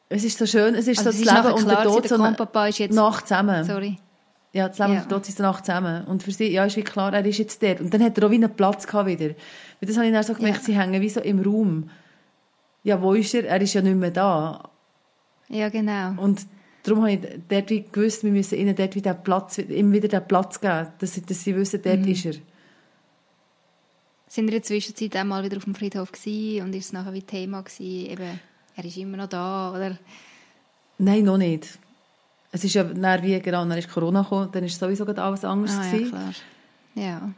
Es ist so schön, es ist Also so es das ist Leben und der Tod so ist jetzt... Nacht zusammen. Sorry. Ja, das Leben Ja. der Tod sind danach zusammen. Und für sie, ja, ist wie klar, er ist jetzt dort. Und dann hat er auch wie einen Platz gehabt wieder. Weil das habe ich dann so gemerkt, Ja. sie hängen wie so im Raum. Ja, wo ist er? Er ist ja nicht mehr da. Ja, genau. Und darum habe ich dort wie gewusst, wir müssen ihnen dort wieder den Platz, ihm wieder den Platz geben, dass sie, dass sie wissen, dort ist er. Sind wir in der Zwischenzeit auch mal wieder auf dem Friedhof gewesen und ist es nachher wie Thema gewesen, eben, er ist immer noch da, oder? Nein, noch nicht. Es ist ja dann wie, genau, dann ist Corona gekommen, dann ist sowieso alles anders Ah, ja, klar. Ja.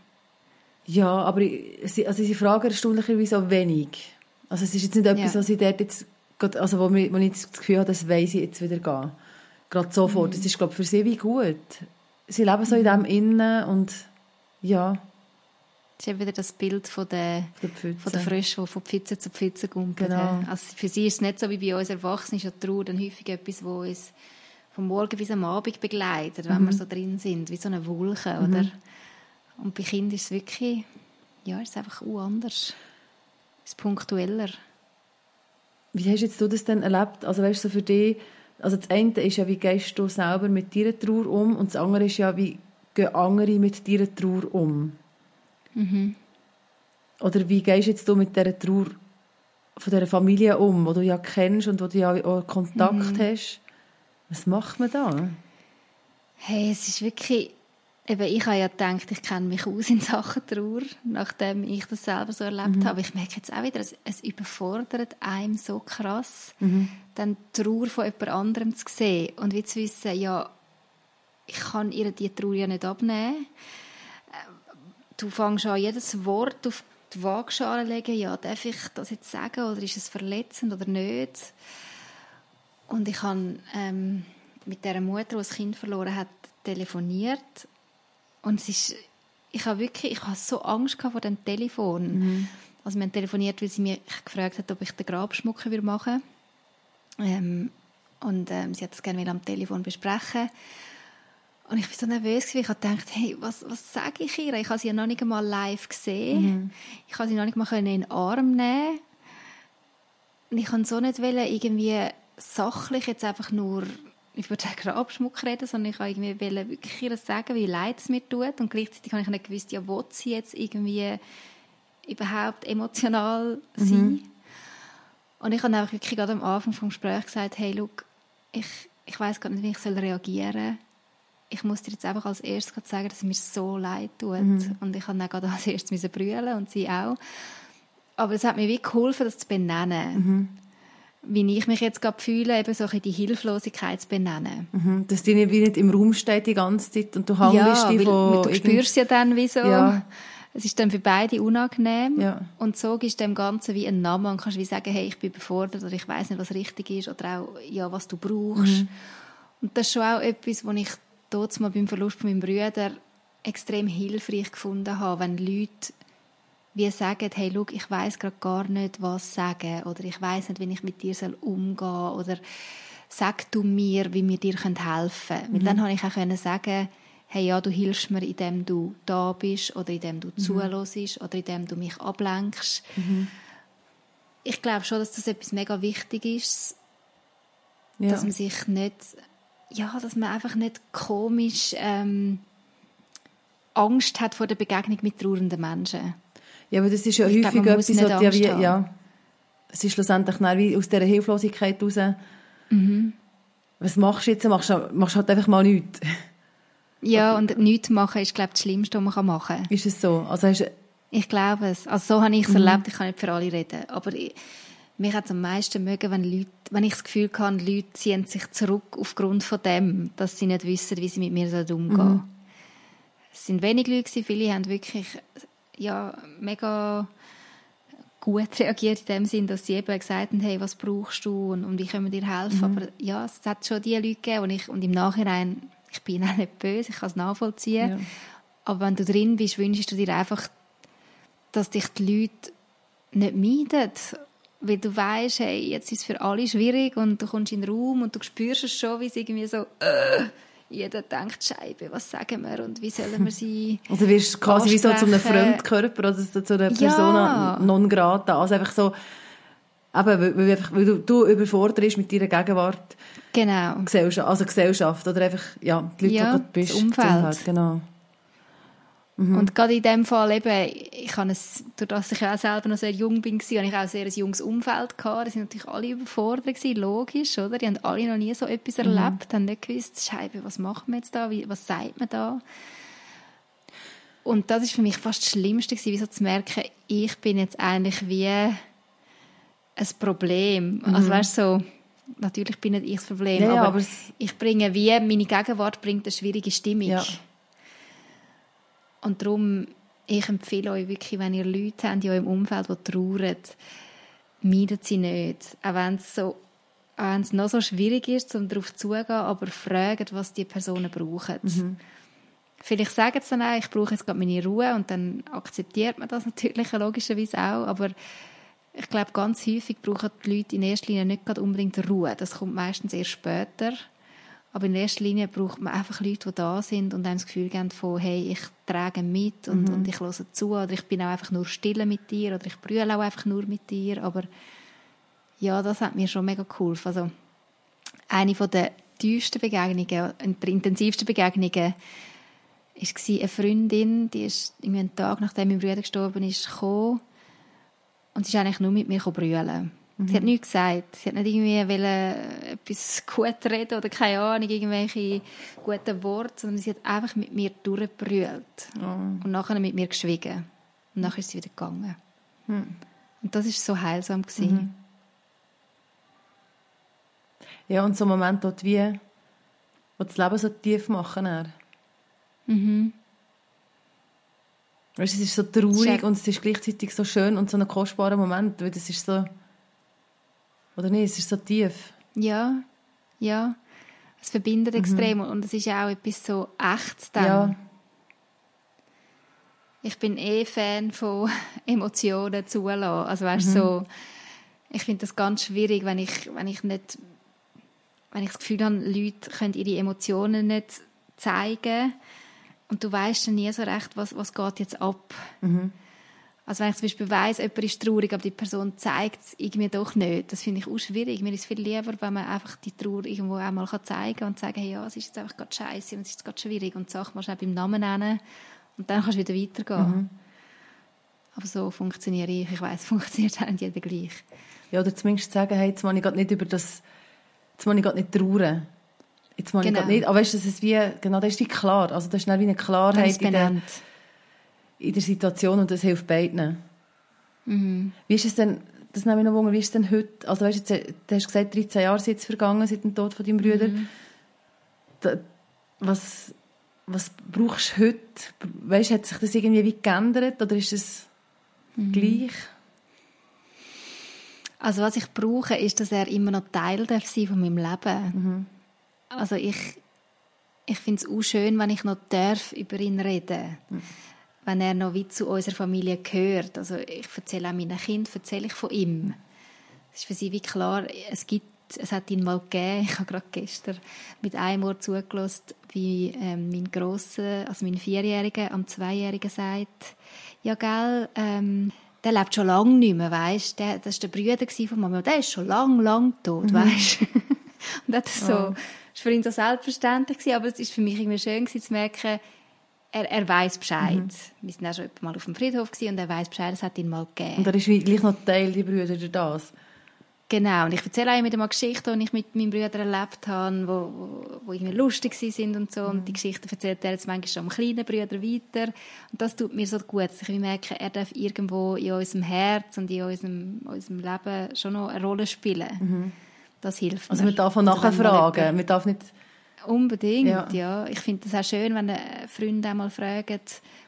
Ja, aber sie, also sie fragen erstaunlicherweise auch wenig. Also es ist jetzt nicht etwas, Ja. was ich dort jetzt, also wo, wo ich das Gefühl habe, das weiss ich jetzt wieder gehen. Gerade sofort. Mhm. Das ist, glaube ich, für sie wie gut. Sie leben so in dem Innen und ja, Das ist eben wieder das Bild von der, Pfütze. von der Frösche, die von Pfütze zu Pfütze gumpeln. Genau. Also für sie ist es nicht so wie bei uns Erwachsenen, ist ja die Trauer dann häufig etwas, wo uns vom Morgen bis am Abend begleitet, wenn Mhm. wir so drin sind, wie so eine Wolke, oder? Und bei Kindern ist es wirklich, ja, ist einfach auch anders. Es ist punktueller. Wie hast jetzt du das denn erlebt? Also weißt du, so für dich, also das eine ist ja, wie gehst du selber mit deiner Trauer um und das andere ist ja, wie gehen andere mit deiner Trauer um? Mhm. Oder wie gehst jetzt du mit dieser Trauer von dieser Familie um, die du ja kennst und wo du ja auch Kontakt Mhm. hast? Was macht man da? Hey, es ist wirklich, eben, ich habe ja gedacht, ich kenne mich aus in Sachen Trauer, nachdem ich das selber so erlebt Mhm. habe. Ich merke jetzt auch wieder, es, es überfordert einem so krass, Mhm. dann die Trauer von jemand anderem zu sehen und wie zu wissen, ja, ich kann ihr die Trauer ja nicht abnehmen. Äh, Du fängst an, jedes Wort auf die Waagschale zu legen, ja, darf ich das jetzt sagen oder ist es verletzend oder nicht? Und ich habe ähm, mit der Mutter, die das Kind verloren hat, telefoniert. Und es ist, ich habe wirklich, ich habe so Angst vor dem Telefon. Also wir haben telefoniert, weil sie mich gefragt hat, ob ich den Grabschmuck würde machen ähm, Und ähm, sie hat das gerne am Telefon besprechen. Und ich war so nervös, gewesen, ich gedacht, hey, was, was sage ich ihr? Ich habe sie ja noch nicht einmal live gesehen. Ich habe sie noch nicht mal in den Arm nehmen und ich kann so nicht wollen, irgendwie sachlich jetzt einfach nur über den Grabschmuck reden, sondern ich wollte irgendwie wirklich sagen, wie leid es mir tut. Und gleichzeitig habe ich nicht gewusst, ja, will sie jetzt irgendwie überhaupt emotional sein? Und ich habe einfach wirklich gerade am Anfang vom Gespräch gesagt, hey, look, ich, ich weiß gar nicht, wie ich soll reagieren soll. Ich muss dir jetzt einfach als erstes gerade sagen, dass es mir so leid tut. Und ich habe dann gerade als erstes brüllen und sie auch. Aber es hat mir wie geholfen, das zu benennen. Wie ich mich jetzt gerade fühle, eben so ein die Hilflosigkeit zu benennen. Mhm. Dass die nicht, wie nicht im Raum steht die ganze Zeit und du hängst Ja, die weil du spürst ja dann, wieso. Ja. Es ist dann für beide unangenehm. Ja. Und so du dem Ganzen wie einen Namen und kannst wie sagen, hey, ich bin überfordert oder ich weiß nicht, was richtig ist oder auch, ja, was du brauchst. Und das ist schon auch etwas, was ich dort mal beim Verlust von meinem Bruder extrem hilfreich gefunden habe, wenn Leute wie sagen, hey, schau, ich weiß gerade gar nicht, was sagen oder ich weiß nicht, wie ich mit dir soll umgehen soll oder sag du mir, wie wir dir helfen können. Weil dann habe ich auch können sagen, hey, ja, du hilfst mir, indem du da bist oder indem du zuhörst oder indem du mich ablenkst. Ich glaube schon, dass das etwas mega wichtig ist, ja. dass man sich nicht, ja, dass man einfach nicht komisch ähm, Angst hat vor der Begegnung mit trauernden Menschen. Ja, aber das ist ja Ich häufig muss etwas, was ja, Angst wie, ja, es ist schlussendlich wie aus dieser Hilflosigkeit raus. Mhm. Was machst du jetzt? Machst du machst halt einfach mal nichts. Ja, und nichts machen ist, glaube ich, das Schlimmste, was man machen kann. Ist es so? Also hast, Ich glaube es. Also so habe ich es erlebt, ich kann nicht für alle reden. Aber ich, mich hat es am meisten mögen, wenn, Leute, wenn ich das Gefühl habe, Leute ziehen sich zurück aufgrund von dem, dass sie nicht wissen, wie sie mit mir umgehen sollen. Es sind wenig Leute, viele haben wirklich ja, mega gut reagiert in dem Sinn, dass sie eben gesagt haben, hey, was brauchst du und, und wie können wir dir helfen. Aber ja, es hat schon die Leute gegeben und, ich, und im Nachhinein, ich bin auch nicht böse, ich kann es nachvollziehen. Ja. Aber wenn du drin bist, wünschst du dir einfach, dass dich die Leute nicht meiden. Weil du weißt, hey, jetzt ist es für alle schwierig und du kommst in den Raum und du spürst es schon, wie es irgendwie so, äh, jeder denkt, Scheibe, was sagen wir und wie sollen wir sie also wirst du quasi wie so zu einem. Fremdkörper oder so zu einer Ja. Persona non grata. Also einfach so, Eben, weil, weil, weil du, du überforderst mit deiner Gegenwart. Genau. Gesellschaft, also Gesellschaft oder einfach, ja, die Leute, Ja, die du bist. das Umfeld. Halt, genau. Und gerade in dem Fall eben, ich habe es, durch das ich auch selber noch sehr jung bin, habe ich auch sehr ein junges Umfeld gehabt. Die sind natürlich alle überfordert gewesen, logisch, oder? Die haben alle noch nie so etwas erlebt, haben nicht gewusst, Scheibe, was machen wir jetzt da, was sagt man da? Und das ist für mich fast das Schlimmste gewesen, wie so zu merken, ich bin jetzt eigentlich wie ein Problem. Also weißt du, so, natürlich bin nicht ich das Problem, Ja, aber, aber ich bringe wie, meine Gegenwart bringt eine schwierige Stimmung. Ja. Und darum, ich empfehle euch wirklich, wenn ihr Leute habt in eurem Umfeld, die trauern, meidet sie nicht. Auch wenn es, so, auch wenn es noch so schwierig ist, um darauf zuzugehen, aber fragt, was die Personen brauchen. Mhm. Vielleicht sagen sie dann auch, ich brauche jetzt gerade meine Ruhe und dann akzeptiert man das natürlich logischerweise auch, aber ich glaube, ganz häufig brauchen die Leute in erster Linie nicht gerade unbedingt Ruhe. Das kommt meistens erst später. Aber in erster Linie braucht man einfach Leute, die da sind und einem das Gefühl geben von, hey, ich trage mit und, und ich höre zu oder ich bin auch einfach nur stille mit dir oder ich brülle auch einfach nur mit dir. Aber ja, das hat mir schon mega geholfen. Also eine von der tiefsten Begegnungen und der intensivsten Begegnungen war eine Freundin, die ist irgendwie einen Tag nachdem mein Bruder gestorben ist, gekommen und sie ist eigentlich nur mit mir brüllen. Sie hat nichts gesagt. Sie hat nicht irgendwie wollen, äh, etwas gut reden oder keine Ahnung, irgendwelche guten Worte, sondern sie hat einfach mit mir durchgebrüllt. Und nachher mit mir geschwiegen. Und nachher ist sie wieder gegangen. Und das war so heilsam. Gewesen. Ja, und so Momente, wo du wie, wo das Leben so tief machen. Mhm. Weißt, es ist so traurig ja- und es ist gleichzeitig so schön und so ein kostbarer Moment, weil das ist so, oder nicht, es ist so tief. Ja, ja. Es verbindet extrem und es ist ja auch etwas so Echtes dann. Ja. Ich bin eh Fan von Emotionen zulassen. Also weißt, so, ich finde das ganz schwierig, wenn ich, wenn ich nicht, wenn ich das Gefühl habe, Leute können ihre Emotionen nicht zeigen und du weißt dann nie so recht, was, was geht jetzt ab. Also wenn ich zum Beispiel weiss, jemand ist traurig, aber die Person zeigt es irgendwie doch nicht, das finde ich auch schwierig. Mir ist viel lieber, wenn man einfach die Trauer irgendwo einmal zeigen kann und sagen, hey, ja, es ist jetzt einfach gerade scheiße und es ist gerade schwierig und die Sache mal schnell beim Namen nennen und dann kannst du wieder weitergehen. Aber so funktioniere ich. Ich weiß, es funktioniert auch nicht jeder gleich. Ja, oder zumindest sagen, hey, jetzt muss ich grad nicht über das, jetzt muss ich grad nicht trauern. Jetzt muss ich Genau. grad nicht, aber weißt du, das ist wie, genau, das ist wie klar. Also das ist dann wie eine Klarheit es in der. In der Situation und das hilft beiden. Mhm. Wie ist es denn, das nehme ich noch wunder, wie ist es denn heute, also weißt du, jetzt, du hast gesagt, 13 Jahre sind jetzt vergangen seit dem Tod von deinem Bruder. Mhm. Da, was, was brauchst du heute? Weißt hat sich das irgendwie wie geändert oder ist es Mhm. gleich? Also was ich brauche, ist, dass er immer noch Teil darf sein von meinem Leben. Also ich, ich finde es auch schön, wenn ich noch darf über ihn reden Wenn er noch wie zu unserer Familie gehört. Also ich erzähle auch meinen Kindern, erzähle ich von ihm. Es ist für sie wie klar, es gibt, es hat ihn mal gegeben. Ich habe gerade gestern mit einem Ohr zugelassen, wie ähm, mein Grosser, also mein Vierjähriger am Zweijährigen sagt, ja gell, ähm, der lebt schon lange nicht mehr, weisst der, das war der Brüder von Mama, der ist schon lang, lang tot, weisst Und das ist so, Oh. ist für ihn so selbstverständlich gewesen, aber es ist für mich irgendwie schön gewesen, zu merken, er, er weiß Bescheid. Wir sind auch schon mal auf dem Friedhof und er weiß Bescheid, es hat ihn mal gegeben. Und er ist gleich noch Teil, die Brüder, durch das. Genau, und ich erzähle auch immer mal Geschichten, die ich mit meinen Brüdern erlebt habe, wo, wo, wo irgendwie lustig sind und so. Und die Geschichten erzählt er jetzt manchmal schon am kleinen Brüder weiter. Und das tut mir so gut, dass ich merke, er darf irgendwo in unserem Herz und in unserem, unserem Leben schon noch eine Rolle spielen. Das hilft Also man darf auch nachfragen. jemand- Man darf nicht... Unbedingt, Ja. ja. Ich finde das auch schön, wenn äh, Freunde einmal fragen,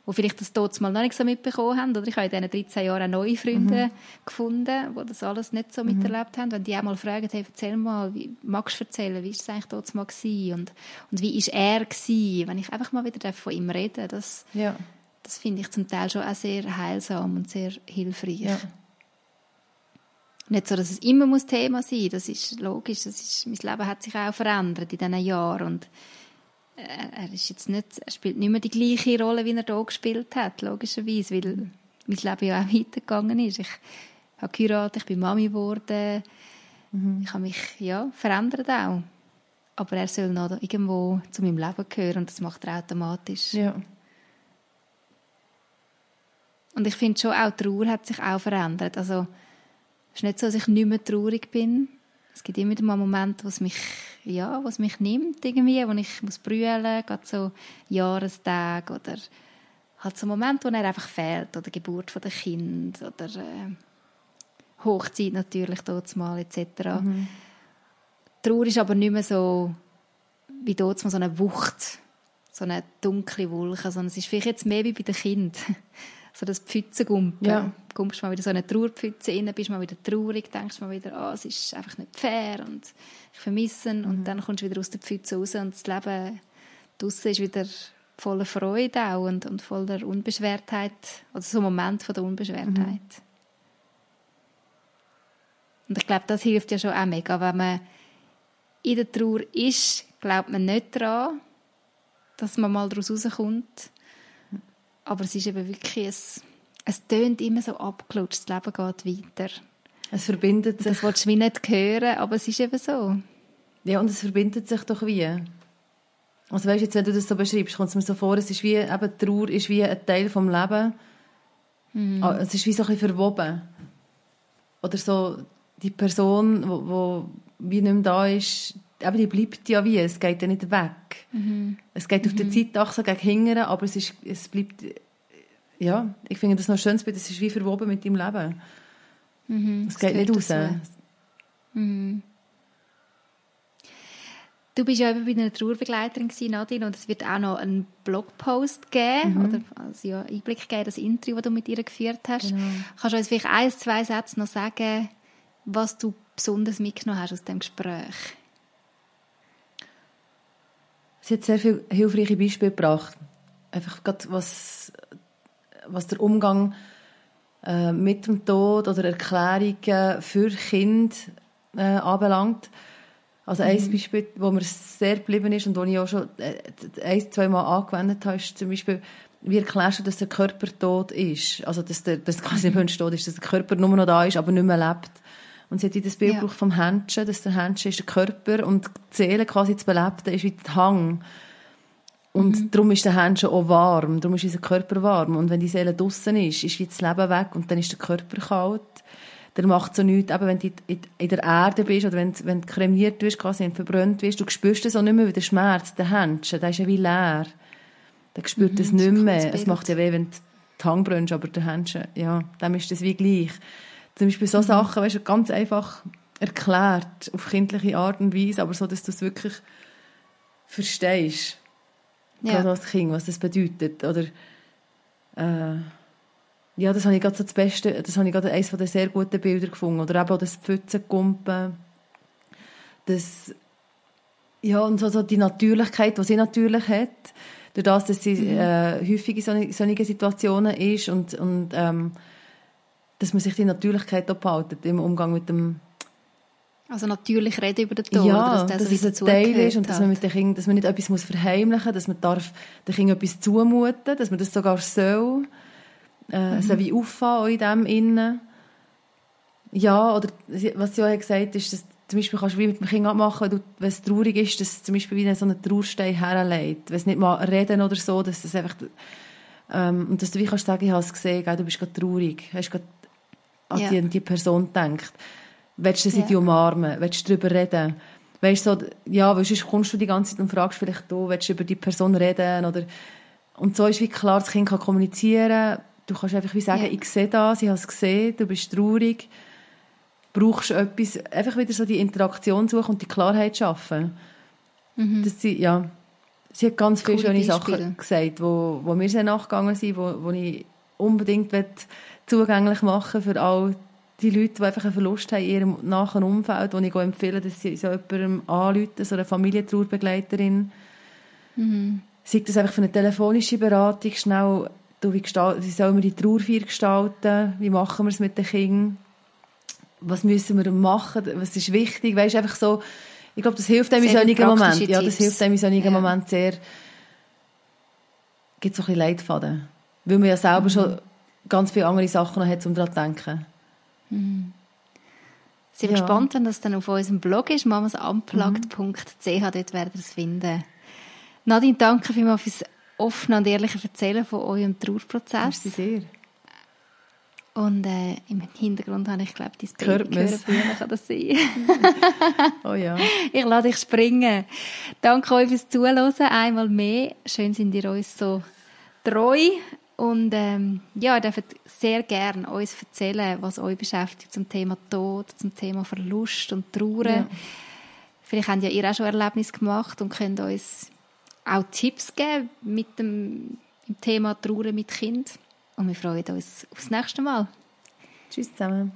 die vielleicht das dort mal noch nicht so mitbekommen haben. Oder ich habe in diesen 13 Jahren auch neue Freunde gefunden, die das alles nicht so miterlebt haben. Wenn die einmal fragen, hey, erzähl mal, wie, magst du erzählen, wie war es eigentlich dort mal gewesen? Und, und wie war er gewesen? Wenn ich einfach mal wieder darf von ihm reden das, Ja. das finde ich zum Teil schon auch sehr heilsam und sehr hilfreich. Ja. Nicht so, dass es immer muss Thema sein muss. Das ist logisch. Das ist, mein Leben hat sich auch verändert in diesen Jahren. Und er, er, ist jetzt nicht, er spielt nicht mehr die gleiche Rolle, wie er hier gespielt hat, logischerweise, weil mein Leben ja auch weitergegangen ist. Ich habe geheiratet, ich bin Mami geworden. Mhm. Ich habe mich ja, verändert auch. Aber er soll noch irgendwo zu meinem Leben gehören und das macht er automatisch. Ja. Und ich finde schon, auch die Trauer hat sich auch verändert. Also, es ist nicht so, dass ich nicht mehr traurig bin. Es gibt immer mal Momente, wo es mich, ja, was mich nimmt irgendwie, wo ich muss brüllen, gerade so Jahrestage oder halt so Momente, wo er einfach fehlt oder Geburt von der Kind oder äh, Hochzeit natürlich dort mal etc. Mhm. Trauer ist aber nicht mehr so wie dort mal so eine Wucht, so eine dunkle Wolke, sondern es ist vielleicht jetzt mehr wie bei den Kindern so das Pfützengumpen. Ja. Du kommst mal wieder so eine Trauerpfütze rein, bist mal wieder traurig, denkst mal wieder, oh, es ist einfach nicht fair und ich vermisse ihn. Mhm. Und dann kommst du wieder aus der Pfütze raus und das Leben draussen ist wieder voller Freude auch und, und voller Unbeschwertheit, oder so ein Moment von der Unbeschwertheit. Mhm. Und ich glaube, das hilft ja schon auch mega, wenn man in der Trauer ist, glaubt man nicht daran, dass man mal daraus rauskommt. Aber es ist eben wirklich, es, es tönt immer so abgelutscht, das Leben geht weiter. Es verbindet sich. Das willst du wie nicht hören, aber es ist eben so. Ja, und es verbindet sich doch wie. Also weißt, jetzt, wenn du das so beschreibst, kommt es mir so vor, es ist wie, eben, Trauer ist wie ein Teil vom Leben. Ah, es ist wie so ein bisschen verwoben. Oder so, die Person, wo wie nicht mehr da ist, aber die bleibt ja wie, es geht ja nicht weg. Mhm. Es geht mhm. auf der mhm. Zeitachse gegen hinten, aber es, ist, es bleibt, ja, ich finde das noch schön, es ist wie verwoben mit deinem Leben. Mhm. Es geht nicht raus. Mhm. Du bist ja eben bei einer Trauerbegleiterin Nadine, und es wird auch noch einen Blogpost geben, mhm. oder also ja, Einblick geben, das Interview, das du mit ihr geführt hast. Genau. Kannst du uns vielleicht ein, zwei Sätze noch sagen, was du besonders mitgenommen hast aus dem Gespräch? Sie hat sehr viele hilfreiche Beispiele gebracht. Einfach gerade was, was der Umgang äh, mit dem Tod oder Erklärungen für Kinder äh, anbelangt. Also mhm. ein Beispiel, wo mir sehr geblieben ist und das ich auch schon äh, ein, zwei Mal angewendet habe, ist zum Beispiel, wie erklärst du, dass der Körper tot ist? Also, dass der, dass quasi mhm. Mensch tot ist, dass der Körper nur noch da ist, aber nicht mehr lebt. Und sie hat das Bild ja. vom Händchen, dass der Händchen ist der Körper und die Seele quasi zu belebten ist wie der Hang. Und mhm. darum ist der Händchen auch warm, darum ist unser Körper warm. Und wenn die Seele draussen ist, ist wie das Leben weg und dann ist der Körper kalt. Der macht so nichts, eben wenn du in der Erde bist oder wenn, wenn du kremiert wirst, quasi verbrannt wirst, du spürst das auch nicht mehr wie der Schmerz, der Händchen, der ist ja wie leer. Der spürt mhm, das nicht mehr. Es macht ja weh, wenn du die Hand brennst, aber der Händchen, ja, dem ist das wie gleich. Zum Beispiel so mhm. Sachen, weißt du, ganz einfach erklärt, auf kindliche Art und Weise, aber so, dass du es wirklich verstehst. Ja. Gerade als Kind, was das bedeutet. Oder, äh, ja, das habe ich gerade so das Beste, das habe ich gerade eines der sehr guten Bilder gefunden. Oder eben auch das Pfützenkumpen. Das, ja, und so, so die Natürlichkeit, die sie natürlich hat. Durch das, dass sie mhm. äh, häufig in solchen Situationen ist und, und ähm, dass man sich die Natürlichkeit behaltet im Umgang mit dem also natürlich reden über den Tod, ja, dass, dass es ein Teil ist und dass man, mit den Kindern, dass man nicht etwas muss verheimlichen muss, dass man darf den Kindern etwas zumuten dass man das sogar soll, äh, mhm. so wie auffahren in dem Innen. Ja, oder was sie auch gesagt hat, ist, dass zum Beispiel kannst du wie mit dem Kind abmachen, wenn, wenn es traurig ist, dass zum Beispiel wie so einen Trauerstein herlegt. Wenn es nicht mal reden oder so, dass das einfach, ähm, und dass du wie kannst sagen, ich habe es gesehen, du bist gerade traurig, hast gerade an ja. die, die Person denkt. Willst du sie ja. umarmen? Willst du darüber reden? Weißt du, so, ja, weil sonst kommst du die ganze Zeit und fragst vielleicht, du, willst du über die Person reden? Oder, und so ist wie klar, das Kind kann kommunizieren. Du kannst einfach wie sagen, ja. ich sehe das, ich habe es gesehen, du bist traurig. Brauchst du etwas, einfach wieder so die Interaktion suchen und die Klarheit schaffen. Mhm. Dass sie, ja, sie hat ganz viele schöne Sachen gesagt, wo, wo mir sehr nachgegangen sind, wo, wo ich unbedingt zugänglich machen für all die Leute, die einfach einen Verlust haben in ihrem nahen Umfeld, wo ich empfehle, dass sie so jemandem anrufen, so eine Familientrauerbegleiterin. Mhm. Sei das einfach für eine telefonische Beratung, schnell, du, wie, wie sollen wir die Trauerfeier gestalten, wie machen wir es mit den Kindern, was müssen wir machen, was ist wichtig, weißt einfach so, ich glaube, das hilft einem in solchen Momenten, ja, das hilft einem in solchen ja. Momenten sehr, gibt so ein bisschen Leitfaden, weil man ja selber mhm. schon ganz viele andere Sachen noch hat, um daran zu denken. Mhm. Sind ja. gespannt, wenn das dann auf unserem Blog ist, mhm. dort werdet ihr es finden. Nadine, danke vielmals fürs offene und ehrliche Erzählen von eurem Trauerprozess. Merci sehr. Und äh, im Hintergrund habe ich, glaube ich, dein Baby gehört. kann das sein? oh ja. Ich lasse dich springen. Danke euch fürs Zuhören. Einmal mehr. Schön sind ihr uns so treu. Und ähm, ja, ihr dürft sehr gerne uns erzählen, was euch beschäftigt zum Thema Tod, zum Thema Verlust und Trauer. Ja. Vielleicht habt ja ihr auch schon Erlebnis gemacht und könnt uns auch Tipps geben mit dem Thema Trauer mit Kind. Und wir freuen uns aufs nächste Mal. Tschüss zusammen.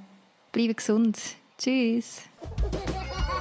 Bleibe gesund. Tschüss.